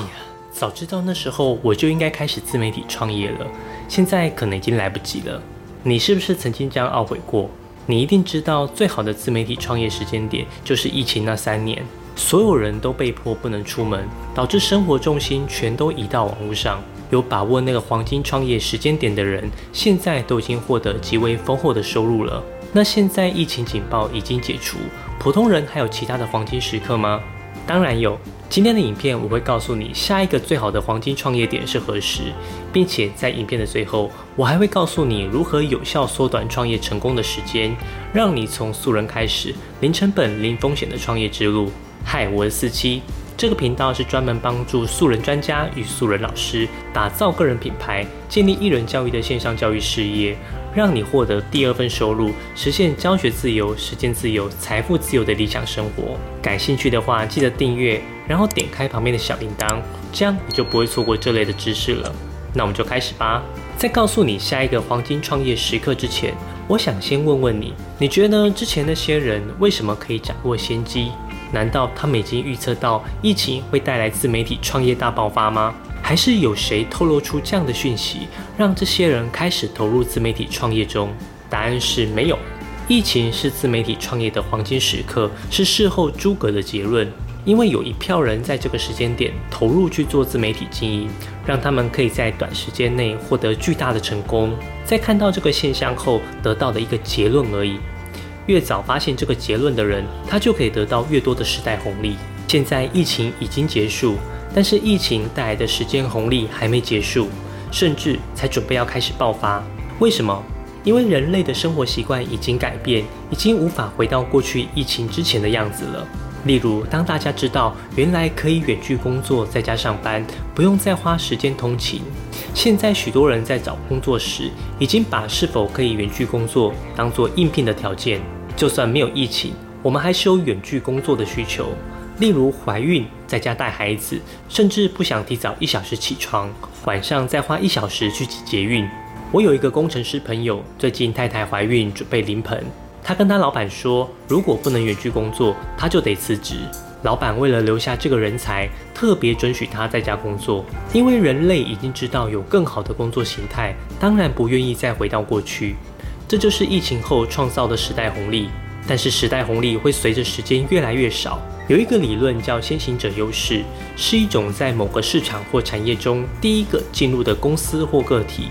呀，早知道那时候我就应该开始自媒体创业了，现在可能已经来不及了。你是不是曾经这样懊悔过？你一定知道，最好的自媒体创业时间点就是疫情那三年，所有人都被迫不能出门，导致生活重心全都移到网络上。有把握那个黄金创业时间点的人，现在都已经获得极为丰厚的收入了。那现在疫情警报已经解除，普通人还有其他的黄金时刻吗？当然有。今天的影片我会告诉你下一个最好的黄金创业点是何时，并且在影片的最后，我还会告诉你如何有效缩短创业成功的时间，让你从素人开始，零成本、零风险的创业之路。嗨，我是四七，这个频道是专门帮助素人专家与素人老师打造个人品牌、建立艺人教育的线上教育事业。让你获得第二份收入，实现教学自由、时间自由、财富自由的理想生活。感兴趣的话，记得订阅，然后点开旁边的小铃铛，这样你就不会错过这类的知识了。那我们就开始吧。在告诉你下一个黄金创业时刻之前，我想先问问你：你觉得之前那些人为什么可以掌握先机？难道他们已经预测到疫情会带来自媒体创业大爆发吗？还是有谁透露出这样的讯息，让这些人开始投入自媒体创业中？答案是没有。疫情是自媒体创业的黄金时刻，是事后诸葛的结论。因为有一票人在这个时间点投入去做自媒体经营，让他们可以在短时间内获得巨大的成功。在看到这个现象后，得到的一个结论而已。越早发现这个结论的人，他就可以得到越多的时代红利。现在疫情已经结束。但是疫情带来的时间红利还没结束，甚至才准备要开始爆发。为什么？因为人类的生活习惯已经改变，已经无法回到过去疫情之前的样子了。例如，当大家知道原来可以远距工作，在家上班，不用再花时间通勤，现在许多人在找工作时，已经把是否可以远距工作当做应聘的条件。就算没有疫情，我们还是有远距工作的需求。例如怀孕，在家带孩子，甚至不想提早一小时起床，晚上再花一小时去挤捷运。我有一个工程师朋友，最近太太怀孕，准备临盆，他跟他老板说，如果不能远距工作，他就得辞职。老板为了留下这个人才，特别准许他在家工作，因为人类已经知道有更好的工作形态，当然不愿意再回到过去。这就是疫情后创造的时代红利。但是时代红利会随着时间越来越少。有一个理论叫先行者优势，是一种在某个市场或产业中第一个进入的公司或个体，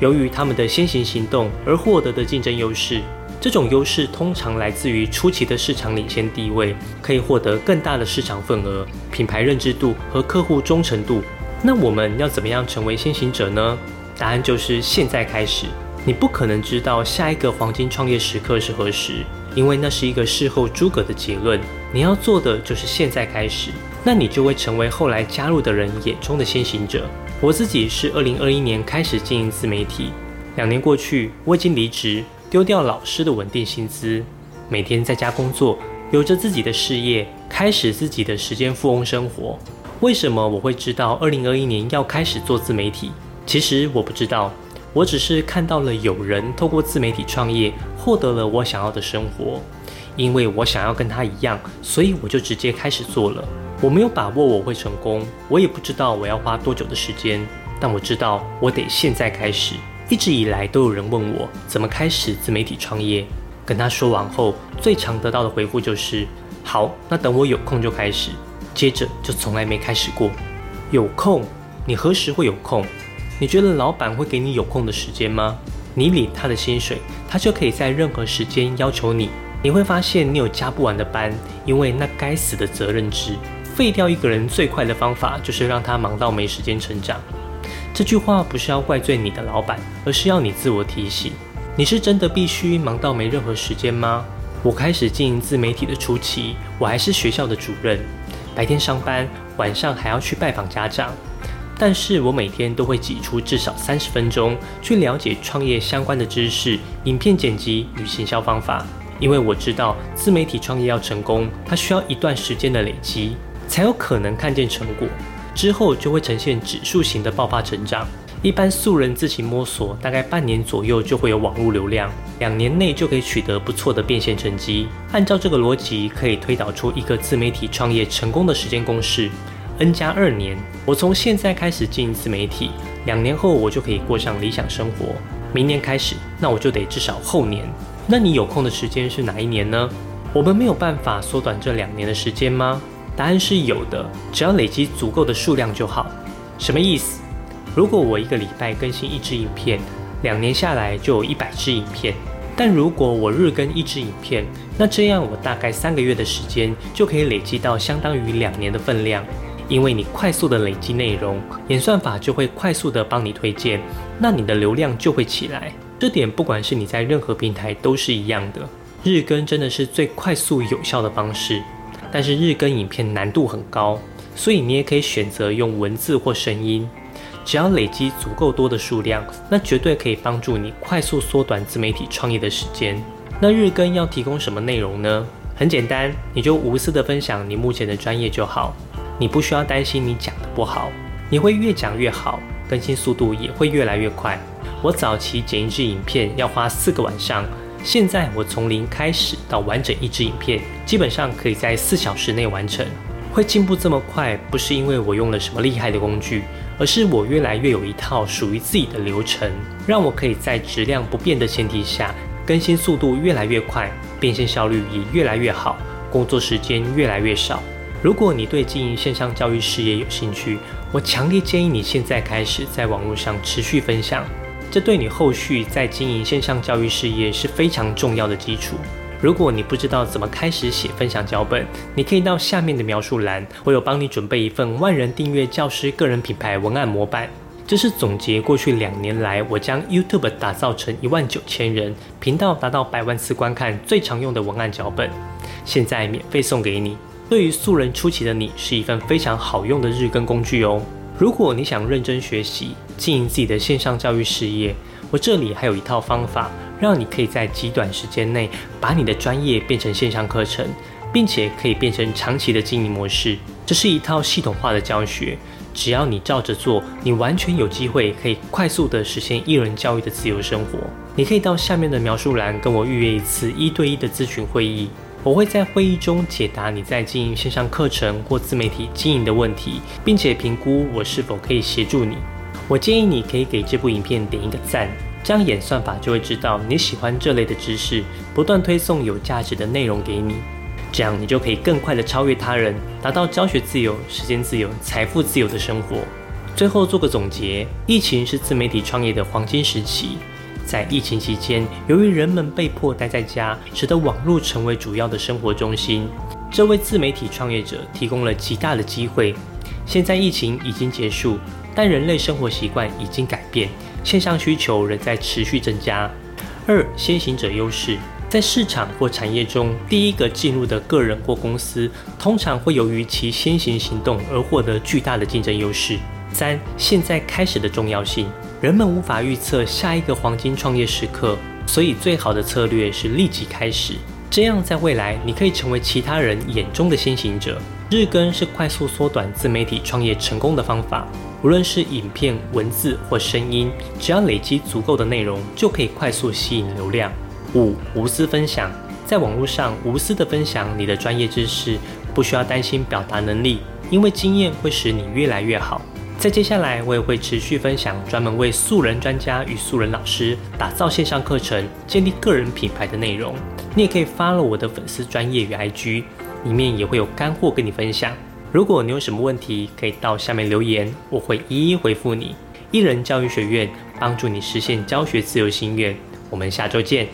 由于他们的先行行动而获得的竞争优势。这种优势通常来自于初期的市场领先地位，可以获得更大的市场份额、品牌认知度和客户忠诚度。那我们要怎么样成为先行者呢？答案就是现在开始。你不可能知道下一个黄金创业时刻是何时。因为那是一个事后诸葛的结论，你要做的就是现在开始，那你就会成为后来加入的人眼中的先行者。我自己是二零二一年开始经营自媒体，两年过去，我已经离职，丢掉老师的稳定薪资，每天在家工作，有着自己的事业，开始自己的时间富翁生活。为什么我会知道二零二一年要开始做自媒体？其实我不知道。我只是看到了有人透过自媒体创业获得了我想要的生活，因为我想要跟他一样，所以我就直接开始做了。我没有把握我会成功，我也不知道我要花多久的时间，但我知道我得现在开始。一直以来都有人问我怎么开始自媒体创业，跟他说完后，最常得到的回复就是：“好，那等我有空就开始。”接着就从来没开始过。有空？你何时会有空？你觉得老板会给你有空的时间吗？你领他的薪水，他就可以在任何时间要求你。你会发现你有加不完的班，因为那该死的责任制。废掉一个人最快的方法就是让他忙到没时间成长。这句话不是要怪罪你的老板，而是要你自我提醒：你是真的必须忙到没任何时间吗？我开始经营自媒体的初期，我还是学校的主任，白天上班，晚上还要去拜访家长。但是我每天都会挤出至少三十分钟去了解创业相关的知识、影片剪辑与行销方法，因为我知道自媒体创业要成功，它需要一段时间的累积，才有可能看见成果，之后就会呈现指数型的爆发成长。一般素人自行摸索，大概半年左右就会有网络流量，两年内就可以取得不错的变现成绩。按照这个逻辑，可以推导出一个自媒体创业成功的时间公式。N 加二年，我从现在开始经营自媒体，两年后我就可以过上理想生活。明年开始，那我就得至少后年。那你有空的时间是哪一年呢？我们没有办法缩短这两年的时间吗？答案是有的，只要累积足够的数量就好。什么意思？如果我一个礼拜更新一支影片，两年下来就有一百支影片。但如果我日更一支影片，那这样我大概三个月的时间就可以累积到相当于两年的分量。因为你快速的累积内容，演算法就会快速的帮你推荐，那你的流量就会起来。这点不管是你在任何平台都是一样的。日更真的是最快速有效的方式，但是日更影片难度很高，所以你也可以选择用文字或声音。只要累积足够多的数量，那绝对可以帮助你快速缩短自媒体创业的时间。那日更要提供什么内容呢？很简单，你就无私的分享你目前的专业就好。你不需要担心你讲的不好，你会越讲越好，更新速度也会越来越快。我早期剪一支影片要花四个晚上，现在我从零开始到完整一支影片，基本上可以在四小时内完成。会进步这么快，不是因为我用了什么厉害的工具，而是我越来越有一套属于自己的流程，让我可以在质量不变的前提下，更新速度越来越快，变现效率也越来越好，工作时间越来越少。如果你对经营线上教育事业有兴趣，我强烈建议你现在开始在网络上持续分享，这对你后续在经营线上教育事业是非常重要的基础。如果你不知道怎么开始写分享脚本，你可以到下面的描述栏，我有帮你准备一份万人订阅教师个人品牌文案模板，这是总结过去两年来我将 YouTube 打造成一万九千人频道达到百万次观看最常用的文案脚本，现在免费送给你。对于素人初期的你，是一份非常好用的日更工具哦。如果你想认真学习，经营自己的线上教育事业，我这里还有一套方法，让你可以在极短时间内把你的专业变成线上课程，并且可以变成长期的经营模式。这是一套系统化的教学，只要你照着做，你完全有机会可以快速的实现一人教育的自由生活。你可以到下面的描述栏跟我预约一次一对一的咨询会议。我会在会议中解答你在经营线上课程或自媒体经营的问题，并且评估我是否可以协助你。我建议你可以给这部影片点一个赞，这样演算法就会知道你喜欢这类的知识，不断推送有价值的内容给你。这样你就可以更快的超越他人，达到教学自由、时间自由、财富自由的生活。最后做个总结：疫情是自媒体创业的黄金时期。在疫情期间，由于人们被迫待在家，使得网络成为主要的生活中心，这为自媒体创业者提供了极大的机会。现在疫情已经结束，但人类生活习惯已经改变，线上需求仍在持续增加。二、先行者优势，在市场或产业中，第一个进入的个人或公司，通常会由于其先行行动而获得巨大的竞争优势。三、现在开始的重要性。人们无法预测下一个黄金创业时刻，所以最好的策略是立即开始。这样，在未来你可以成为其他人眼中的先行者。日更是快速缩短自媒体创业成功的方法。无论是影片、文字或声音，只要累积足够的内容，就可以快速吸引流量。五、无私分享，在网络上无私的分享你的专业知识，不需要担心表达能力，因为经验会使你越来越好。在接下来，我也会持续分享专门为素人专家与素人老师打造线上课程、建立个人品牌的内容。你也可以发了我的粉丝专业与 IG，里面也会有干货跟你分享。如果你有什么问题，可以到下面留言，我会一一回复你。艺人教育学院帮助你实现教学自由心愿，我们下周见。